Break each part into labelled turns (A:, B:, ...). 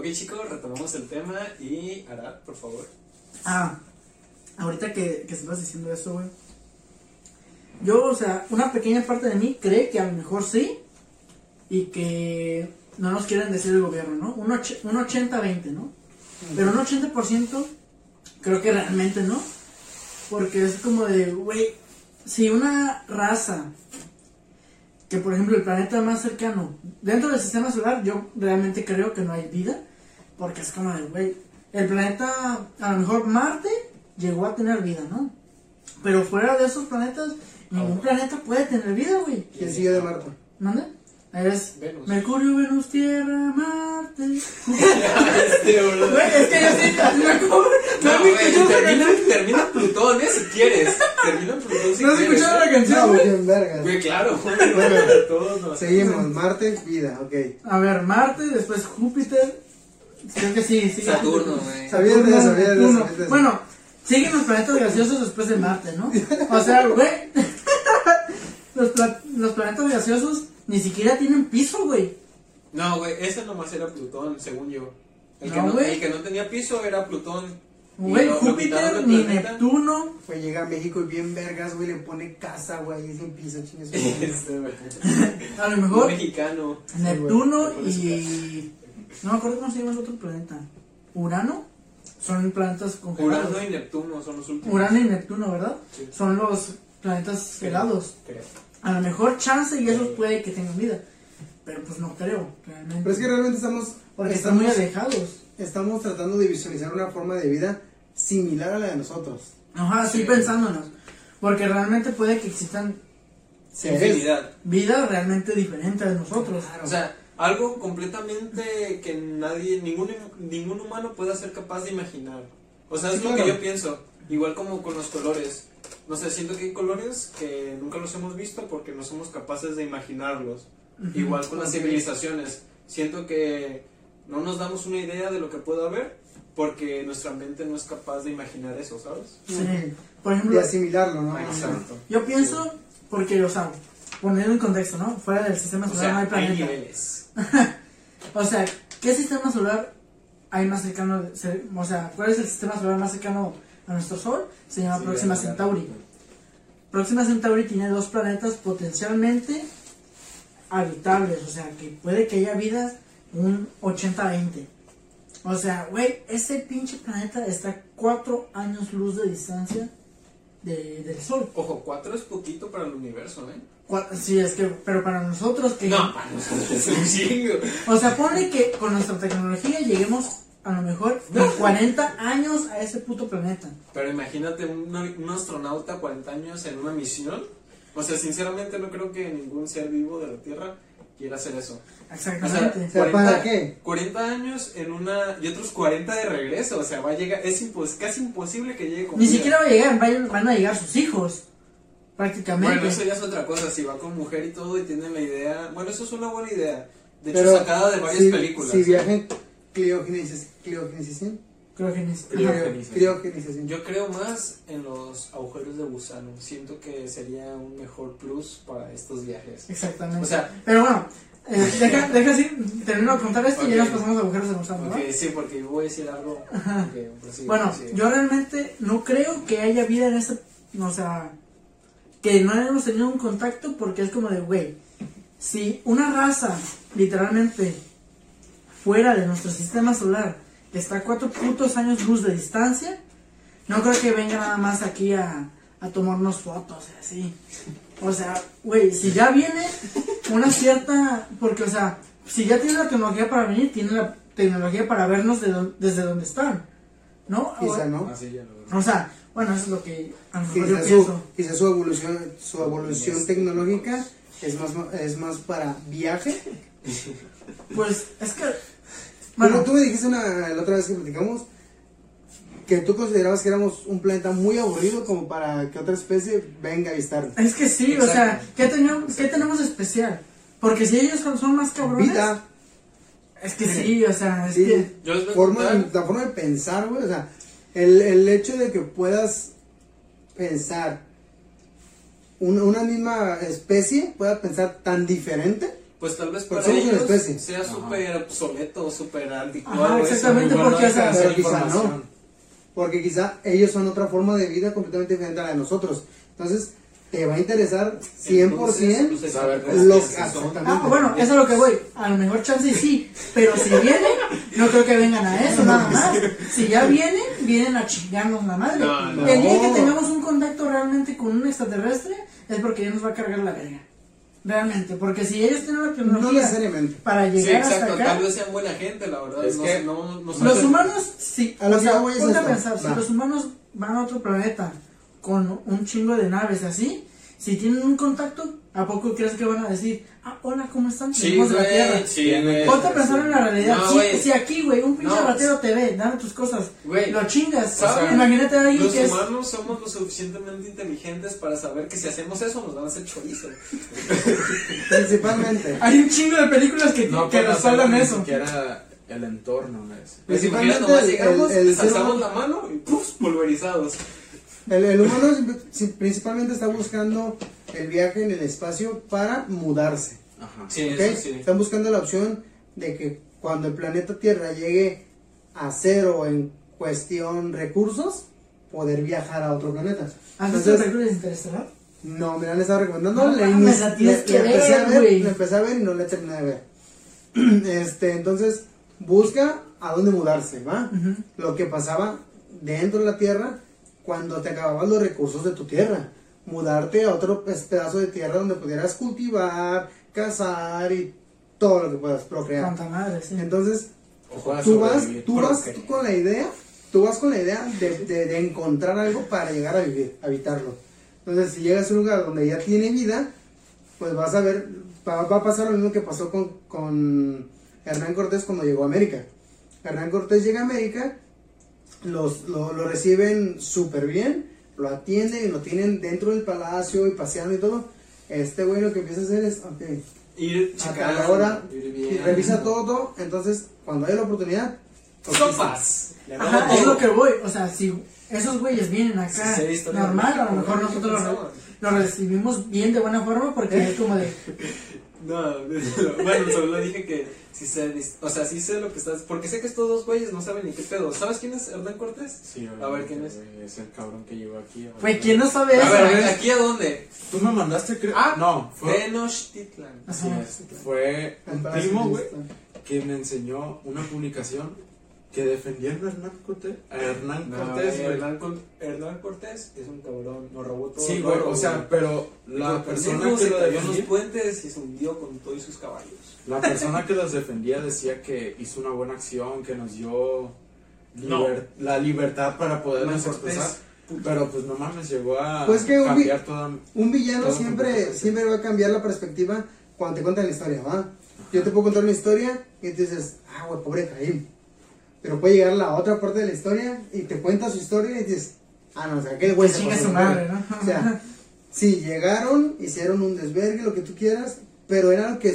A: Ok, chicos, retomamos el tema y Arad, por favor.
B: Ah, ahorita que, que estabas diciendo eso, güey. Yo, o sea, una pequeña parte de mí cree que a lo mejor sí y que no nos quieren decir el gobierno, ¿no? Un, un 80-20, ¿no? Pero un 80% creo que realmente no. Porque es como de, güey, si una raza, que por ejemplo el planeta más cercano, dentro del sistema solar, yo realmente creo que no hay vida. Porque es como de, güey, el planeta, a lo mejor Marte llegó a tener vida, ¿no? Pero fuera de esos planetas, ningún planeta puede tener vida, güey.
C: ¿Quién sigue de Marte?
B: ¿Dónde? Es
A: Venus.
B: Mercurio, Venus, Tierra, Marte.
A: Este, boludo.
B: Güey, es que yo sí, así me acuerdo.
A: No,
B: ¿No
A: güey,
B: esa
A: termina, termina en Plutón, eh, si quieres. Termina en Plutón si
B: ¿No has
A: quieres.
B: escuchado la
A: eh.
B: canción,
C: No,
B: güey?
C: bien vergas.
A: Güey, claro, güey.
C: Bueno,
A: todos nos-
C: Seguimos, Marte, vida, ok.
B: A ver, Marte, después Júpiter. Creo que sí, sí.
A: Saturno, güey.
C: Sabía de eso, sabía de eso.
B: Bueno, siguen los planetas gaseosos después de Marte, ¿no? O sea, güey. los, pla- los planetas gaseosos ni siquiera tienen piso, güey.
A: No, güey, ese nomás era Plutón, según yo. El, que
B: No,
A: no,
B: güey.
A: el que no tenía piso era Plutón.
B: Güey, Júpiter ni. Neptuno.
C: Pues llega a México y bien vergas, güey, le pone casa, güey, y sin piso, chingue su madre.
A: Este.
B: A lo
A: Un
B: mejor
A: mexicano.
B: Neptuno y. No me acuerdo cómo se llama el otro planeta. ¿Urano? Son planetas congelados.
A: Urano y Neptuno son los últimos.
B: Urano y Neptuno, ¿verdad?
A: Sí.
B: Son los planetas helados.
A: Creo.
B: A lo mejor chance y esos puede que tengan vida. Pero pues no creo, realmente.
C: Pero es que realmente estamos,
B: Porque están muy
C: estamos,
B: alejados.
C: estamos tratando de visualizar una forma de vida similar a la de nosotros.
B: Ajá, sí,
A: Sí.
B: pensándonos. Porque realmente puede que existan.
A: Infinidad.
B: vida realmente diferente de nosotros.
A: O sea, algo completamente que nadie, ningún, ningún humano pueda ser capaz de imaginar. O sea, es
C: Sí,
A: lo
C: claro.
A: que yo pienso. Igual como con los colores. No sé, siento que hay colores que nunca los hemos visto porque no somos capaces de imaginarlos.
B: Ujú.
A: Igual con las civilizaciones. Siento que no nos damos una idea de lo que pueda haber porque nuestra mente no es capaz de imaginar eso, ¿sabes?
B: Sí. Por
C: De
B: ejemplo,
C: asimilarlo, ¿no?
A: Exacto.
B: yo pienso, porque, o sea, poniendo en contexto, ¿no? Fuera del sistema
A: O
B: solar
A: sea,
B: no hay
A: hay
B: planeta.
A: niveles.
B: O sea, ¿qué sistema solar hay más cercano? O sea, ¿cuál es el sistema solar más cercano a nuestro Sol? Se llama
A: Sí,
B: Próxima. Centauri. Próxima Centauri tiene dos planetas potencialmente habitables, o sea, que puede que haya vida un 80-20. O sea, güey, ese pinche planeta está a cuatro años luz de distancia de- del Sol.
A: Ojo, cuatro es poquito para el universo, ¿eh?
B: Sí, es que, pero para nosotros que...
A: No, para nosotros es un chingo.
B: O sea, ponle que con nuestra tecnología lleguemos a lo mejor en 40 años a ese puto planeta.
A: Pero imagínate un, un astronauta 40 años en una misión. O sea, sinceramente no creo que ningún ser vivo de la Tierra quiera hacer eso.
B: Exactamente.
C: O sea, ¿para qué?
A: 40 años en una y otros 40 de regreso. O sea, va a llegar, es impos- casi imposible que llegue con
B: Ni
A: vida.
B: siquiera va a llegar, van a llegar sus hijos. Prácticamente.
A: Bueno, eso ya es otra cosa. Si va con mujer y todo y tiene la idea. Bueno, eso es una buena idea. De hecho,
C: Pero
A: sacada de varias
C: si,
A: películas.
C: Si viajen criogenización. Criogenización.
B: Creo que ni-
A: Criogenización.
C: Criogenización.
A: Yo creo más en los agujeros de gusano. Siento que sería un mejor plus para estos viajes.
B: Exactamente.
A: O sea,
B: Pero bueno, eh, deja, deja así, termino de contar esto y ya nos pasamos a agujeros de gusano, ¿no?
A: ok, sí, porque voy a decir algo.
B: Ajá.
A: ok, prosigue,
B: Bueno,
A: prosigue.
B: yo realmente no creo que haya vida en este, o sea, que no hayamos tenido un contacto porque es como de, güey, si una raza literalmente fuera de nuestro sistema solar está a cuatro putos años luz de distancia, no creo que venga nada más aquí a, a tomarnos fotos y así. O sea, güey, si ya viene una cierta, porque, o sea, si ya tiene la tecnología para venir, tiene la tecnología para vernos de desde donde están, ¿no?
C: Quizá no.
A: Ah, sí, ya lo.
B: O sea, bueno, eso es lo que a lo mejor yo
C: Quizá su,
B: pienso.
C: quizá su evolución, su evolución tecnológica es más, es más para viaje.
B: Pues es que,
C: Bueno,
B: bueno,
C: tú me dijiste una, la otra vez que platicamos que tú considerabas que éramos un planeta muy aburrido como para que otra especie venga a visitarlo.
B: es que sí, o sea. ¿qué tenemos, ¿qué tenemos especial? Porque si ellos son, son más cabrones,
C: Vida,
B: es que sí, o sea, es
C: sí,
B: que,
A: Yo les voy a
C: forma,
A: contar-
C: la forma de pensar, güey, o sea, el, el hecho de que puedas pensar una, una misma especie pueda pensar tan diferente,
A: pues tal vez para ellos
C: especie.
A: sea súper obsoleto, súper anticuado.
B: Ajá,
A: eso.
B: exactamente,
A: bueno
B: porque, o
A: de
B: sea,
A: hacer
C: pero quizá no. Porque quizá ellos son otra forma de vida completamente diferente a la de nosotros. Entonces, te va a interesar 100%
A: Entonces,
D: saber
A: pues,
C: lo
A: es
C: que
A: que son-
C: exactamente.
B: Ah, bueno, eso es lo que voy. A lo mejor chance sí, pero si vienen, no creo que vengan a eso nada más. Si ya vienen, vienen a chingarnos la madre.
A: No, no.
B: El día que tengamos un contacto realmente con un extraterrestre, es porque ya nos va a cargar la verga. Realmente, porque si ellos tienen la
C: No
B: tecnología
C: necesariamente.
B: para
A: Sí,
B: llegar
A: exacto,
B: hasta acá,
A: tal vez sean buena gente, la verdad.
D: Es
A: no,
D: que
A: no, no
B: los humanos, sí.
C: A lo
B: o
C: que voy es
B: pensar, si los humanos van a otro planeta con un chingo de naves así, si tienen un contacto, ¿a poco crees que van a decir, ah, hola, ¿cómo están?
A: Sí,
B: Venimos de la Tierra.
A: güey, sí, güey.
B: Ponte a pensar en la realidad.
A: No,
B: si,
A: güey.
B: si aquí, güey, un pinche
A: No,
B: ratero te ve, dame tus cosas,
A: Güey,
B: lo chingas.
A: o sea,
B: Imagínate a alguien
A: Los
B: que es.
A: humanos somos lo suficientemente inteligentes para saber que si hacemos eso nos van a hacer chorizo.
C: Principalmente.
B: Hay un chingo de películas que,
D: No
B: que respaldan
D: ni
B: eso.
D: siquiera el entorno.
A: Pues
C: Principalmente
A: nomás
C: el-
A: llegamos,
C: el
A: les
C: ser
A: la mano y ¡puf! pulverizados.
C: El, el humano principalmente está buscando el viaje en el espacio para mudarse.
D: Ajá.
A: Sí,
C: ¿ok?
A: eso sí.
C: Están buscando la opción de que cuando el planeta Tierra llegue a cero en cuestión recursos, poder viajar a otro planeta.
B: ¿Has visto películas interestelar?
C: no, me la han estado recomendando.
B: No
C: la
B: mames, la tienes
C: la-
B: que
C: empecé
B: ver,
C: a ver,
B: güey.
C: la empecé a ver y no la terminé de ver. Este, entonces, busca a dónde mudarse, ¿va?
B: Ujú.
C: Lo que pasaba dentro de la tierra cuando te acababan los recursos de tu tierra. Mudarte a otro pedazo de tierra donde pudieras cultivar, cazar y todo lo que puedas procrear.
B: Madre, sí.
C: Entonces, tú vas, tú vas
A: procrear.
C: con la idea, tú vas con la idea de, de- de encontrar algo para llegar a vivir, habitarlo. Entonces, si llegas a un lugar donde ya tiene vida, pues vas a ver, va, va a pasar lo mismo que pasó con, con Hernán Cortés cuando llegó a América. Hernán Cortés llega a América, los, lo, lo reciben súper bien, lo atienden y lo tienen dentro del palacio y paseando y todo. Este güey lo que empieza a hacer es, ok,
A: Ir
C: a
A: checando,
C: cada hora
A: ir
C: y revisa todo, todo, entonces cuando hay la oportunidad.
A: ¡Sopas!
B: Ajá, es lo que voy. O sea, si esos güeyes vienen acá
A: Sí, sí, historia
B: normal, a lo mejor
A: ¿no?
B: nosotros
A: ¿Qué
B: lo, recibimos bien de buena forma porque es como de.
A: No, bueno, solo dije que sí sé, o sea, sí sé lo que estás, porque sé que estos dos güeyes no saben ni qué pedo. ¿Sabes quién es Hernán Cortés?
D: Sí,
A: A ver, ¿quién es?
D: Es el cabrón que llegó aquí. güey.
B: ¿quién no sabe
A: A
B: eso?
A: ver, a ver, ¿aquí a dónde?
D: Tú me mandaste, creo.
A: Ah,
D: no, fue.
A: Tenochtitlan.
D: Así es, fue un
C: palacio
D: primo, güey, que me enseñó una publicación que defendía a Hernán Cortés. A Hernán
A: No,
D: Cortés,
A: güey. Hernán, Hernán Cortés es un cabrón, nos robó todo.
D: Sí, güey, o sea, pero la
A: El
D: persona que
A: se
D: lo
A: los puentes y se hundió con todos sus caballos.
D: la persona que los defendía decía que hizo una buena acción, que nos dio
A: No.
D: liber- la libertad para podernos
A: Hernán Cortés,
D: expresar. Pero pues no mames, llegó a
C: Pues que un
D: cambiar toda.
C: Un villano
D: Todo
C: siempre, siempre va a cambiar la perspectiva cuando te cuentan la historia, ¿va? Yo te puedo contar una historia y tú dices, ah, güey, pobre Caín. Pero puede llegar la otra parte de la historia y te cuenta su historia y dices, ah, no, o sea, aquel güey se pasó
B: su madre,
C: verga".
B: ¿no?
C: O sea, sí, llegaron, hicieron un desvergue, lo que tú quieras, pero era lo que,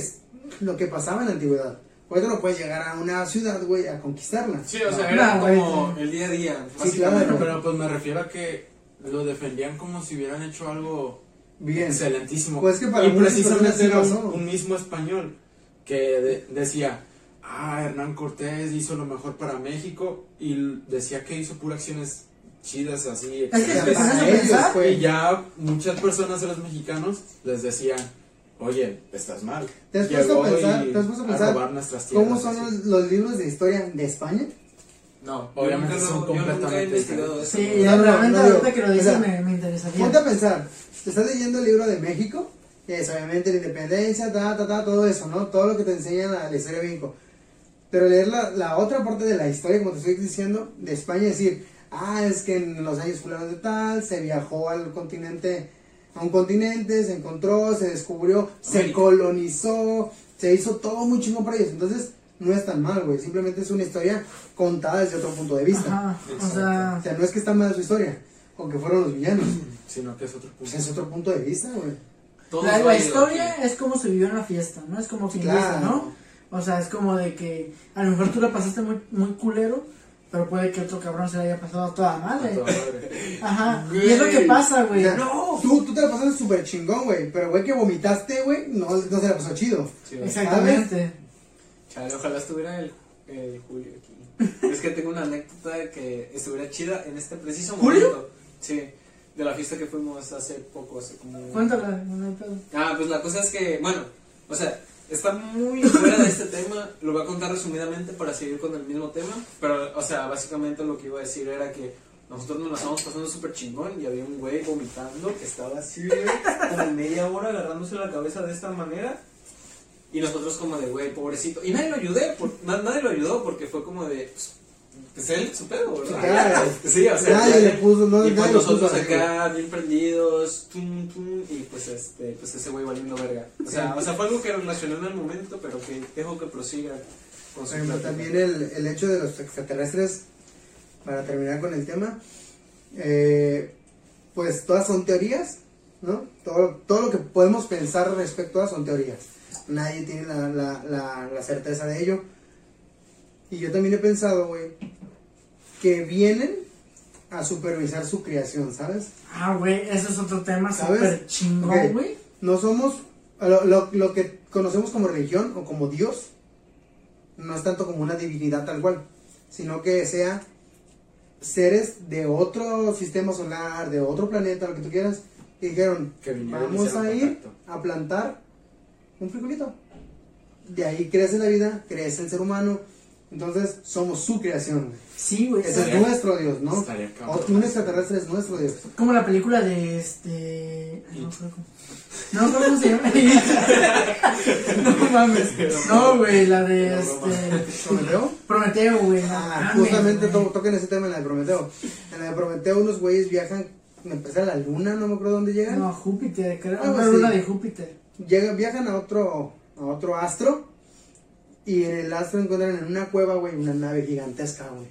C: lo que pasaba en la antigüedad. Por eso no puedes llegar a una ciudad, güey, a conquistarla.
A: Sí, o sea,
B: No,
A: era como el día a día.
C: Sí, claro.
D: Pero pues me refiero a que lo defendían como si hubieran hecho algo
C: Bien.
D: excelentísimo.
C: Pues que para
D: y precisamente era un, mismo español que de- decía, ah, Hernán Cortés hizo lo mejor para México y decía que hizo puras acciones chidas así.
B: Es que
C: O
B: a
C: ellos,
B: pensar.
C: güey.
D: Y ya muchas personas de los mexicanos les decían, oye, estás mal.
C: ¿Te has puesto a pensar-
D: y
C: te has puesto a
D: a
C: pensar
D: robar nuestras tierras.
C: ¿Cómo son
D: así.
C: los, los libros de historia de España?
A: No,
D: Obviamente son
A: he
D: completamente
A: eso.
B: Sí,
C: No, no,
B: realmente
C: no
B: ahorita que lo
C: o
B: dices
C: sea,
B: me, me interesaría.
C: Ponte a pensar, te estás leyendo el libro de México, que es obviamente la independencia, ta, ta, ta, todo eso, ¿no? Todo lo que te enseña la, la historia de México. Pero leer la, la otra parte de la historia, como te estoy diciendo, de España, decir, ah, es que en los años fulanos de tal, se viajó al continente, a un continente, se encontró, se descubrió, se colonizó, se hizo todo muy chingón para ellos. Entonces, no es tan mal, güey. Simplemente es una historia contada desde otro punto de vista.
B: Ajá, o sea,
C: O sea, no es que está mal su historia, o que fueron los villanos.
D: Sino que es otro
C: Pues
D: punto.
C: es otro punto de vista, güey.
B: La, la historia
A: aquí.
B: es como se vivió en la fiesta, ¿no? Es como dice,
C: Claro.
B: ¿no? O sea, es como de que a lo mejor tú la pasaste muy, muy culero, pero puede que otro cabrón se le haya pasado a toda
D: A
B: madre.
D: toda madre.
B: Ajá. Y es lo que pasa,
C: O
B: güey.
C: sea,
A: ¡No!
C: Tú, tú te la pasaste súper chingón, güey. Pero, güey, que vomitaste, güey, no, no se la pasó chido.
A: Sí.
B: Exactamente.
A: Chale, ojalá estuviera el, el Julio aquí. es que tengo una anécdota que estuviera chida en este preciso
B: ¿Julio?
A: momento. Sí, de la fiesta que fuimos hace poco, hace como...
B: Cuéntala, no hay pedo.
A: Ah, pues la cosa es que, bueno, o sea, está muy fuera de este tema, lo voy a contar resumidamente para seguir con el mismo tema, pero, o sea, básicamente lo que iba a decir era que nosotros nos la estábamos pasando súper chingón y había un güey vomitando que estaba así, como media hora agarrándose la cabeza de esta manera. Y nosotros como de, güey, pobrecito. Y nadie lo ayudé, por, na- nadie lo ayudó porque fue como de, pues, pues él, su pedo, ¿verdad?
C: Claro.
A: Sí, o sea,
C: Nadie le puso, no,
A: y pues nosotros acá bien prendidos, tum, tum, y pues este, pues ese güey valiendo verga. O sea, o sea, fue algo que relacioné en el momento, pero que dejo que prosiga con su
C: también el, el hecho de los extraterrestres, para terminar con el tema, eh, pues todas son teorías, ¿no? Todo, todo lo que podemos pensar respecto a son teorías. Nadie tiene la, la, la, la certeza de ello. Y yo también he pensado, güey, que vienen a supervisar su creación, ¿sabes?
B: Ah, güey, eso es otro tema
C: ¿Sabes?
B: súper chingón, güey.
C: No somos, lo, lo, lo que conocemos como religión o como Dios, no es tanto como una divinidad tal cual, sino que sea seres de otro sistema solar, de otro planeta, lo que tú quieras, y dijeron,
D: Que
C: vamos a ir
D: contacto.
C: a plantar un frijolito. De ahí crece la vida, crece el ser humano, entonces somos su creación.
B: Sí, güey.
C: Ese es nuestro Dios, ¿no? O- Un extraterrestre es nuestro Dios.
B: Como la película de este. ay, No cómo. No creo cómo se llama. no mames. No, güey, la de este.
C: ¿Prometeo?
B: Prometeo, güey.
C: Ah, justamente to- toquen ese tema en la de Prometeo. En la de Prometeo unos güeyes viajan, me empecé a la luna, no me acuerdo dónde llegan.
B: No, Júpiter, creo.
C: Algo
B: Una
C: así.
B: luna de Júpiter.
C: Llegan, viajan a otro, a otro astro y en el astro encuentran en una cueva, güey, una nave gigantesca, güey.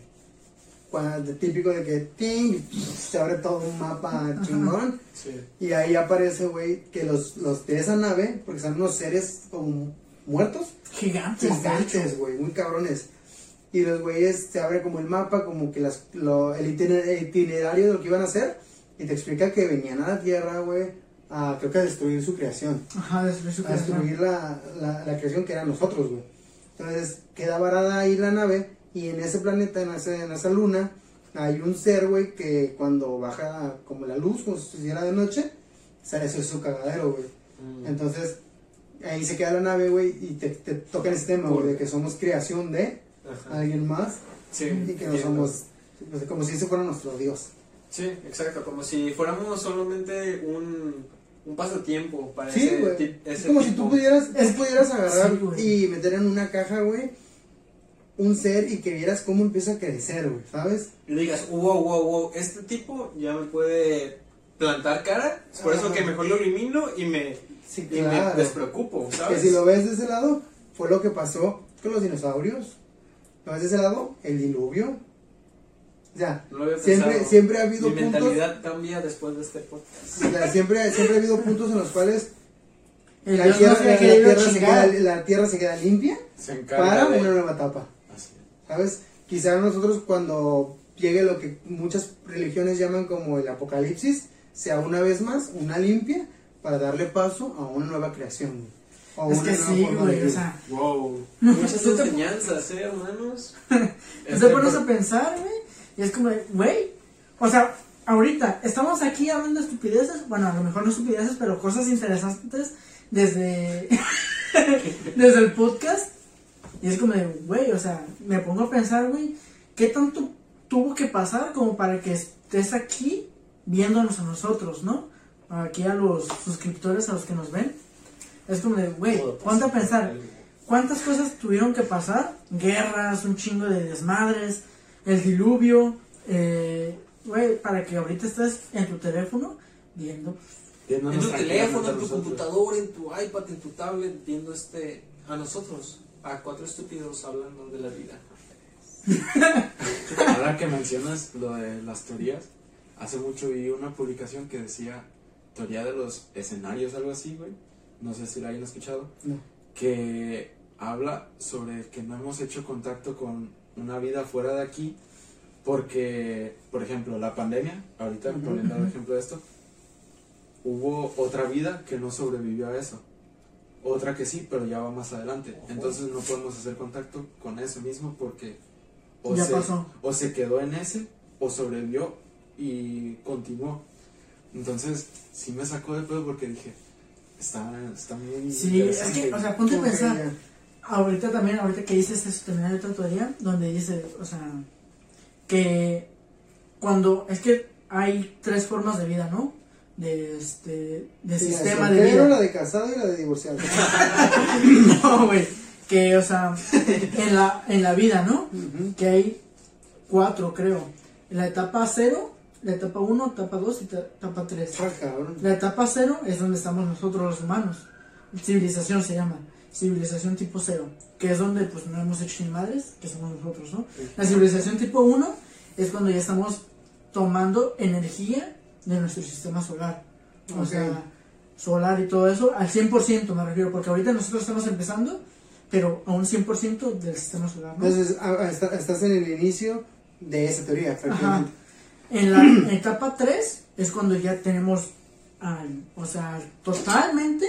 C: Cuando- Típico de que ting, se abre todo un mapa chingón
A: Sí.
C: y ahí aparece, güey, que los, los de esa nave, porque son unos seres como muertos,
B: Gigantes,
C: gigantes, güey, muy cabrones. Y los güeyes se abre como el mapa, como que las, lo- el, itiner- el itinerario de lo que iban a hacer. Y te explica que venían a la Tierra, güey, a creo que a destruir su creación.
B: Ajá, destruir su
C: A
B: creación.
C: destruir la, la, la creación que era nosotros, güey. Entonces queda varada ahí la nave. Y en ese planeta, en, ese- en esa luna, hay un ser, güey, que cuando baja como la luz, como si hiciera de noche, sale eso es su cagadero, güey.
A: Mm.
C: Entonces, ahí se queda la nave, güey, y te, te toca ese tema, güey, de que somos creación de
A: Ajá.
C: alguien más
A: Sí,
C: y que no somos, como si ese fuera nuestro Dios.
A: Sí, exacto, como si fuéramos solamente un, un pasatiempo para
C: Sí,
A: ese, tip-
C: Es
A: ese
C: como si tú pudieras,
B: Es
C: tú pudieras agarrar
B: sí,
C: y meter en una caja, güey, un ser y que vieras cómo empieza a crecer, güey, ¿sabes?
A: Y digas, wow, wow, wow, este tipo ya me puede plantar cara, es por eso que mejor lo elimino y me,
C: Sí,
A: y me despreocupo,
C: Que
A: ¿sabes?
C: si lo ves de ese lado, fue lo que pasó con los dinosaurios. ¿Lo ves de ese lado? El diluvio. O sea,
A: No lo había
C: siempre, siempre ha habido
A: Mi
C: puntos.
A: mentalidad cambia después de este podcast.
C: o sea, siempre, siempre ha habido puntos en los cuales la tierra, la- tierra se queda, la tierra se queda limpia
D: Se
C: para
D: de-
C: una nueva etapa.
D: Así es.
C: ¿Sabes? Quizá nosotros cuando llegue lo que muchas religiones llaman como el apocalipsis, sea una vez más una limpia para darle paso a una nueva creación. O
B: Es
C: una
B: que
C: nueva
B: sí, güey, o sea,
A: Wow. Muchas enseñanzas, ¿eh, hermanos?
B: Te pones a pensar, güey, y es como, de, güey, o sea, ahorita estamos aquí hablando de estupideces, bueno, a lo mejor no estupideces, pero cosas interesantes desde, desde el podcast, y es como de, güey, o sea, me pongo a pensar, güey, ¿qué tanto tuvo que pasar como para que estés aquí viéndonos a nosotros, ¿no? Aquí a los suscriptores, a los que nos ven. Es como de, güey, ponte a pensar, ¿Cuántas cosas tuvieron que pasar? Guerras, un chingo de desmadres, el diluvio, eh, güey, para que ahorita estés en tu teléfono viendo.
A: En tu teléfono, en tu computadora, en tu iPad, en tu tablet, viendo este a nosotros, a cuatro estúpidos hablando de la vida.
D: Ahora que mencionas lo de las teorías, hace mucho vi una publicación que decía teoría de los escenarios, algo así, güey. No sé si la hayan escuchado.
C: No.
D: Que habla sobre que no hemos hecho contacto con una vida fuera de aquí Porque, por ejemplo, la pandemia, ahorita
C: Ujú,
D: poniendo el ejemplo de esto, hubo otra vida que no sobrevivió a eso. Otra que sí, pero ya va más adelante. Entonces no podemos hacer contacto con ese mismo porque o,
B: Ya
D: se,
B: pasó.
D: o se quedó en ese o sobrevivió y continuó. Entonces sí me sacó de pedo porque dije, está, está muy
B: Sí, es que, o sea, ponte a pensar. Ahorita también, ahorita que dices eso, también hay otra teoría donde dice, o sea, que cuando, es que hay tres formas de vida, ¿no? De este, de
C: Sí,
B: sistema de vida.
C: la de casado y la de divorciado.
B: No, güey, que, o sea, en la, en la vida, ¿no? Que hay cuatro, creo. La etapa cero, la etapa uno, etapa dos y ta- etapa tres.
C: Ah, cabrón.
B: La etapa cero es donde estamos nosotros los humanos. Civilización se llama. Civilización tipo cero. Que es donde pues no hemos hecho ni madres, que somos nosotros, ¿no? La civilización tipo 1 es cuando ya estamos tomando energía de nuestro sistema solar. O sea, solar y todo eso, al 100% me refiero, porque ahorita nosotros estamos empezando, pero a un 100% del sistema solar, ¿no?
C: Entonces, ah, ah, está- estás en el inicio de esa teoría, prácticamente.
B: En la etapa 3 es cuando ya tenemos, o sea, totalmente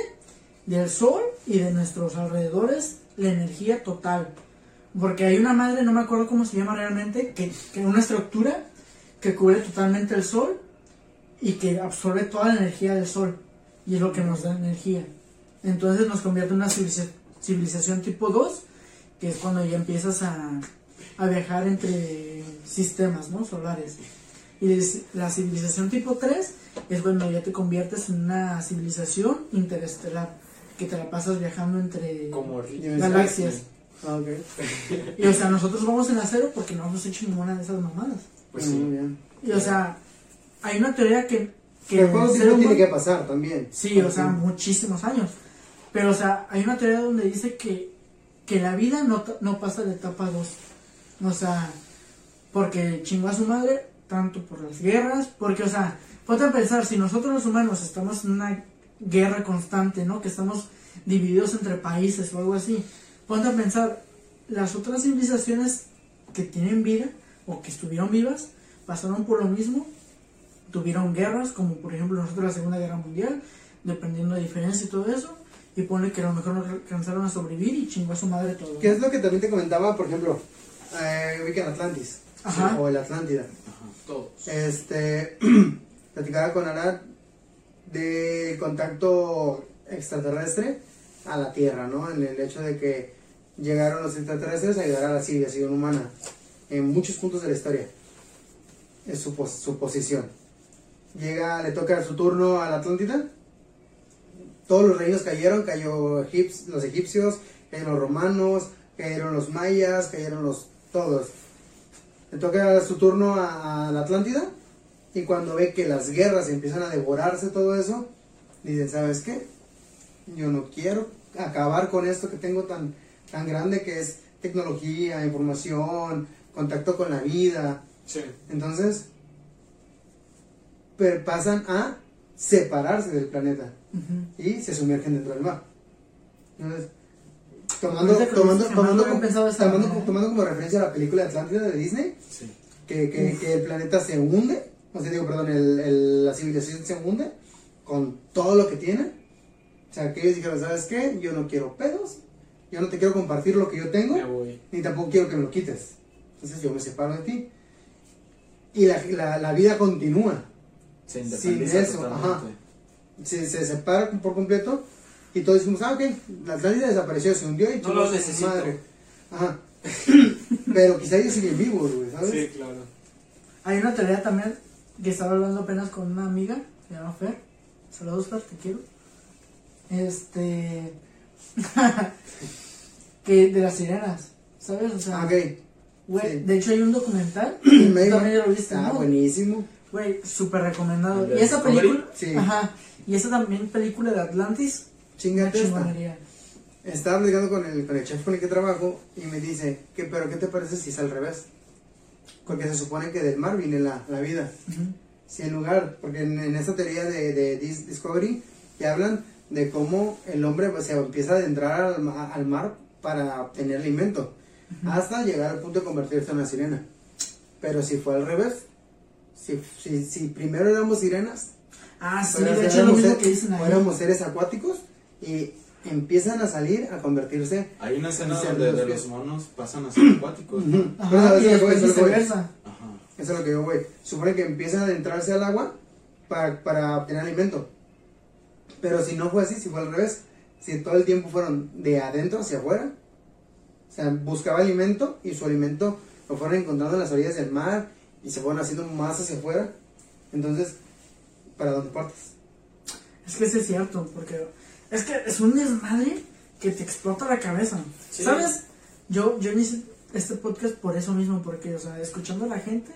B: del sol y de nuestros alrededores la energía total. Porque hay una madre, no me acuerdo cómo se llama realmente, que, que una estructura que cubre totalmente el sol y que absorbe toda la energía del sol. Y es lo que nos da energía. Entonces nos convierte en una civiliza- civilización tipo 2, que es cuando ya empiezas a, a viajar entre sistemas ¿no? solares. Y la civilización tipo 3 es cuando ya te conviertes en una civilización interestelar, que te la pasas viajando entre
A: Como
B: galaxias.
C: Ah.
B: Y o sea, nosotros vamos en la cero porque no hemos hecho ninguna de esas mamadas.
A: Pues
C: Muy bien.
B: Y o sea, hay una teoría que... que
C: Pero ¿cuánto
B: el
C: tiempo tiene
B: humano-
C: que pasar también?
B: Sí, o sea, muchísimos años. Pero, o sea, hay una teoría donde dice que, que la vida no, no pasa de etapa 2. O sea, porque chingó a su madre, tanto por las guerras, porque, o sea, ponte a pensar, si nosotros los humanos estamos en una guerra constante, ¿no? Que estamos divididos entre países o algo así, ponte a pensar, las otras civilizaciones que tienen vida o que estuvieron vivas pasaron por lo mismo tuvieron guerras, como por ejemplo nosotros la Segunda Guerra Mundial, dependiendo de diferencia y todo eso, y pone que a lo mejor no alcanzaron a sobrevivir y chingó a su madre todo.
C: ¿Qué es lo que también te comentaba, por ejemplo, eh, Atlantis?
B: Ajá.
C: O el Atlántida.
A: Todos.
C: Este, platicaba con Arad de contacto extraterrestre a la Tierra, ¿no? En el hecho de que llegaron los extraterrestres a ayudar a la civilización humana en muchos puntos de la historia. Es su, pos- su posición. Llega, le toca su turno a la Atlántida. Todos los reinos cayeron, cayó los egipcios, cayeron los romanos, cayeron los mayas, cayeron los todos. Le toca su turno a la Atlántida y cuando ve que las guerras empiezan a devorarse todo eso, dicen, ¿sabes qué? Yo no quiero acabar con esto que tengo tan, tan grande que es tecnología, información, contacto con la vida.
A: Sí.
C: Entonces, per- pasan a separarse del planeta y se sumergen dentro del mar. Entonces, tomando, tomando, tomando, como- tomando- referencia la película de Atlántida de Disney,
D: Sí.
C: que, que, que el planeta se hunde, o sea, digo, perdón, el, el- la civilización se hunde con todo lo que tiene. O sea, que ellos dijeron, ¿sabes qué? Yo no quiero pedos, yo no te quiero compartir lo que yo tengo, ni tampoco quiero que me lo quites. Entonces yo me separo de ti. Y la, la, la vida continúa.
D: Se
C: Sin eso,
D: totalmente.
C: ajá. Se, se separa por completo y todos decimos, ah, ok, la Atlántida desapareció, se hundió y
A: No los necesito.
C: Ajá. Pero quizá ellos siguen vivos, güey, ¿sabes?
A: Sí, claro.
B: Hay una teoría también que estaba hablando apenas con una amiga, se llama Fer. Saludos, Fer, te quiero. Este. que de las sirenas, ¿sabes? O sea,
C: Ah, ok.
B: güey,
C: sí.
B: de hecho hay un documental,
C: Me
B: también ya lo viste,
C: Ah,
B: ¿no?
C: buenísimo.
B: Güey, súper recomendado.
D: ¿El de
B: Y esa película,
C: Sí.
B: ajá, y esa también película de Atlantis,
C: Chingate esta. Estaba platicando con el, con el chef con el que trabajo y me dice, que, pero ¿qué te parece si es al revés? Porque se supone que del mar viene la, la vida.
B: Ujú.
C: Si en lugar, porque en, en esta teoría de, de Dis- Discovery, te hablan de cómo el hombre pues, se empieza a adentrar al, al mar para obtener alimento, hasta llegar al punto de convertirse en una sirena. Pero si fue al revés, si, si, si primero éramos sirenas,
B: Ah, sí,
C: pero
B: de hecho es lo
C: éramos
B: mismo
C: ser-
B: que dicen ahí.
C: o éramos seres acuáticos y empiezan a salir a convertirse.
D: Hay una escena donde
C: los
D: de los monos pasan a ser acuáticos. ¿no?
C: Ujú.
B: Ajá,
C: Pero,
B: y
C: eso.
D: Ajá.
C: Eso es lo que yo voy. Supone que empiezan a adentrarse al agua para, para obtener alimento. Pero si no fue así, si fue al revés, si todo el tiempo fueron de adentro hacia afuera, o sea, buscaba alimento y su alimento lo fueron encontrando en las orillas del mar y se fueron haciendo más hacia afuera. Entonces, ¿para dónde partes?
B: Es que sí es cierto, porque es que es un desmadre que te explota la cabeza.
A: Sí.
B: ¿Sabes? Yo, yo hice este podcast por eso mismo, porque, o sea, escuchando a la gente,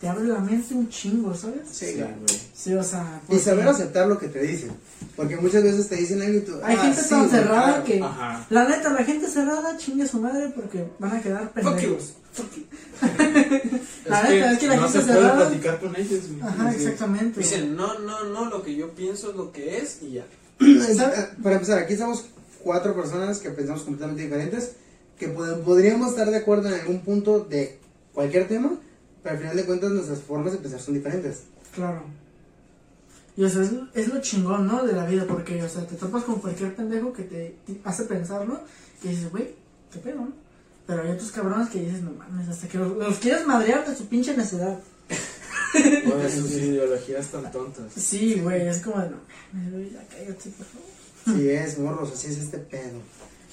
B: te abre la mente un chingo, ¿sabes?
C: Sí,
D: Sí,
C: claro.
D: güey.
B: Sí, o sea.
C: Y saber aceptar lo que te dicen. Porque muchas veces te dicen algo y tú.
B: Hay
C: "Ah,
B: gente
C: sí,
B: tan cerrada
C: claro".
B: que.
D: Ajá.
B: La neta, la gente cerrada chingue su madre porque van a quedar
A: Fuck you.
B: pendejos.
A: Fuck you.
B: La neta, es que la
D: no
B: gente
D: se puede
B: cerrada-
D: platicar con ellos.
B: Ajá,
C: Sí.
B: exactamente.
A: Dicen, no, no, no, lo que yo pienso es lo que es y ya.
B: ¿Sabes?
C: Para empezar, aquí estamos cuatro personas que pensamos completamente diferentes, que pod- podríamos estar de acuerdo en algún punto de cualquier tema, pero al final de cuentas nuestras formas de pensar son diferentes.
B: Claro. Y o sea, es, es lo chingón, ¿no? De la vida, porque, o sea, te topas con cualquier pendejo que te, te hace pensar, ¿no? Que dices, güey, qué pedo, ¿no? Pero hay otros cabrones que dices, no mames, hasta que los, los quieres madrear de su pinche necedad.
D: Güey, sus ideologías tan tontas.
B: Sí, güey, es como de, no ya cállate, por favor.
C: Si es, morros, así es este pedo.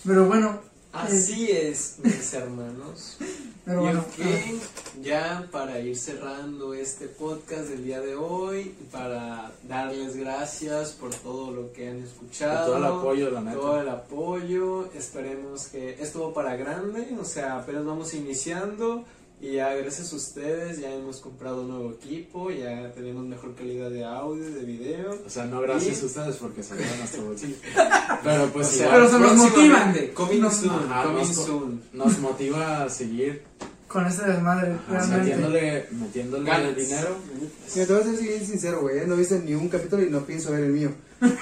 B: Pero bueno,
A: Así es, mis hermanos.
B: pero
A: y
B: bueno.
A: ok, ya para ir cerrando este podcast del día de hoy, para darles gracias por todo lo que han escuchado.
D: Por todo el apoyo, la neta.
A: Todo el apoyo. Esperemos que esto va para grande, o sea, apenas vamos iniciando. Y ya gracias a ustedes ya hemos comprado un nuevo equipo, ya tenemos mejor calidad de audio, de video.
D: O sea, no gracias
A: Y-
D: a ustedes porque salieron a nuestro bolsillo. Pero pues
A: O sea,
B: Pero se nos motivan.
A: Coming
B: Nos-
A: soon,
D: Ajá,
A: coming
D: nos-
A: soon.
D: nos motiva a seguir
B: con ese desmadre,
D: ajá, metiéndole, metiéndole
A: Ganas.
D: dinero.
C: Mira, te voy a ser bien sincero, güey, ¿eh? no viste ni un capítulo y no pienso ver el mío.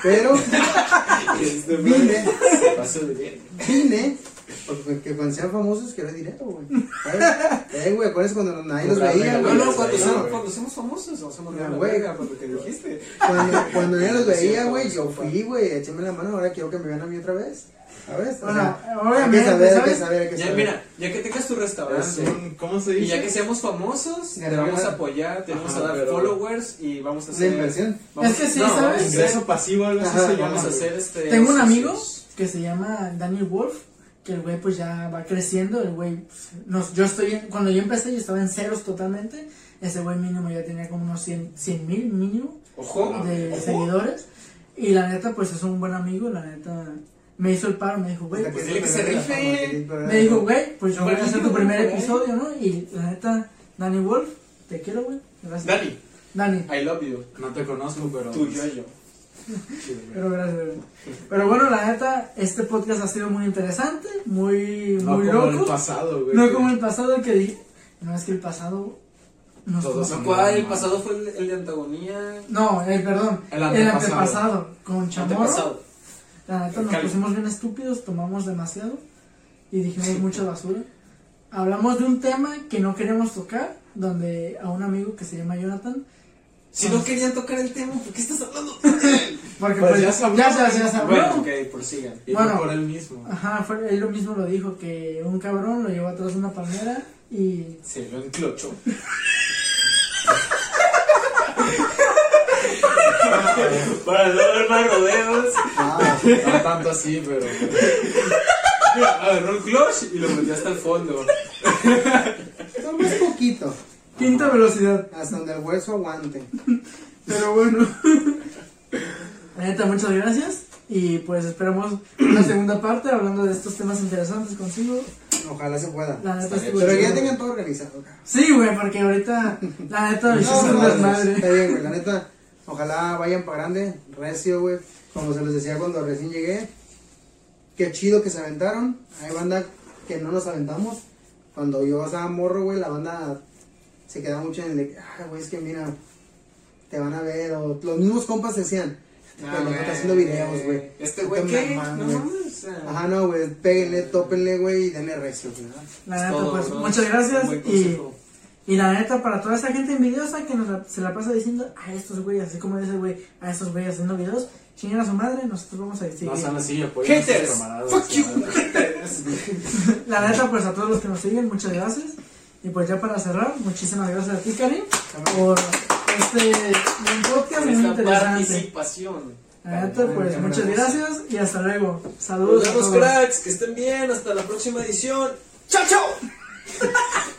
C: Pero
A: Este
C: vine,
A: se pasó de bien.
C: vine, porque que cuando sean famosos quiero dinero, güey. ¿Sabes? Eh, güey, acuérdense cuando nadie los
D: Cobrar
C: veía,
A: No,
C: güey.
A: no,
D: Pues
A: cuando,
D: güey.
A: cuando seamos famosos, o somos
C: Ya,
A: la
C: güey.
A: verga por lo que dijiste.
C: Cuando, cuando nadie los
A: Es
C: veía, güey,
A: es
C: yo fui, güey, échame la mano, ahora quiero que me vean a mí otra vez. ¿Sabes? O
B: Bueno,
C: sea,
B: obviamente,
C: hay que saber, hay que
B: ¿sabes?
C: saber, hay que
A: Ya, mira, ya que tengas tu
D: Es
A: restaurante
D: un, ¿Cómo se
A: y
D: dice?
A: ya que seamos famosos, te vamos a apoyar, te vamos
D: Ajá,
A: a dar
D: pero-
A: followers y vamos a hacer.
C: inversión.
A: vamos-
B: Es que sí,
A: no,
B: ¿sabes?
A: vamos a hacer-
D: Ingreso pasivo, algo así
A: Vamos a hacer este.
B: Tengo un amigo que se llama Daniel Wolf, que el güey pues ya va creciendo, el güey, pues, nos, yo estoy, en- cuando yo empecé yo estaba en ceros totalmente, ese güey mínimo ya tenía como unos 100 mil mínimo
A: Ojo,
B: de
A: ojo.
B: seguidores, y la neta pues es un buen amigo, la neta me hizo el paro, me dijo, güey, pues,
A: que se rife.
B: me dijo, güey, pues yo voy a hacer tu primer episodio, ¿no? Y la neta, Dani Wolf, te quiero, güey, gracias.
A: Dani,
B: Dani,
A: I love you.
D: No te conozco, pero.
A: Tú, yo, yo.
B: Pero gracias. Pero bueno, la neta, este podcast ha sido muy interesante, muy,
D: No
B: muy
D: como el
B: loco.
D: pasado, güey.
B: No como el pasado que dije. No, es que el pasado. Nos
D: Todos
B: puso-
D: son-
A: ¿Cuál? El pasado fue el, el de antagonía.
B: No, eh, perdón.
D: El
B: El
D: antepasado.
B: antepasado. Con Chamorro.
A: Antepasado.
B: La neta nos
A: Cali.
B: pusimos bien estúpidos, tomamos demasiado. Y dijimos mucha basura. Hablamos de un tema que no queríamos tocar. Donde a un amigo que se llama Jonathan.
A: Si no querían tocar el tema, ¿por qué estás hablando?
B: Porque
D: Pues
B: pues,
D: ya se habló,
B: ya, se- ya se habló.
A: bueno, ok, prosigan.
D: Y
B: Bueno.
D: por él mismo.
B: Ajá, fue, él lo mismo lo dijo. Que un cabrón lo llevó atrás de una palmera. Y
A: Se lo enclochó. Para no dar más rodeos.
C: Ah,
D: No tanto así, pero.
A: Agarró un clutch y lo metió hasta el fondo.
C: no, más poquito.
B: Quinta velocidad.
C: Hasta donde el hueso aguante.
B: Pero bueno. La neta, muchas gracias. Y pues esperamos una segunda parte hablando de estos temas interesantes consigo.
C: Ojalá se pueda.
B: La neta
C: Pero que ya tengan todo organizado.
B: Sí, güey, porque ahorita, la neta, hiciste un
C: no, Está
B: desmadre.
C: bien, güey. La neta, ojalá vayan para grande, recio, güey. Como se les decía cuando recién llegué. Qué chido que se aventaron. Hay banda que no nos aventamos. Cuando yo estaba morro, güey, la banda se quedaba mucho en el de que, ay, güey, es que mira, te van a ver. O los mismos compas decían, este
A: Ah,
C: pendejo está haciendo videos, güey.
A: Este güey, ¿qué? No mames. o sea,
C: Ajá, no, güey, péguenle, tópenle, güey, y denle recio, güey.
B: La neta,
A: todo,
B: pues
A: ¿no?
B: muchas gracias y. Y la neta, para toda esa gente envidiosa que nos la- se la pasa diciendo a estos güeyes, así como dice el güey, a estos güeyes haciendo videos, chinguen a su madre, nosotros vamos a seguir.
D: No sean así, apoyen a sus
A: Haters,
D: camaradas.
A: fuck you.
B: La neta, pues a todos los que nos siguen, muchas gracias. Y pues ya para cerrar, muchísimas gracias a ti, Karim, por este buen podcast muy interesante.
A: participación.
B: Neta, pues muchas gracias y hasta luego.
A: Nos
B: Saludos. a
A: vemos, cracks. Que estén bien. Hasta la próxima edición. ¡Chao, chao!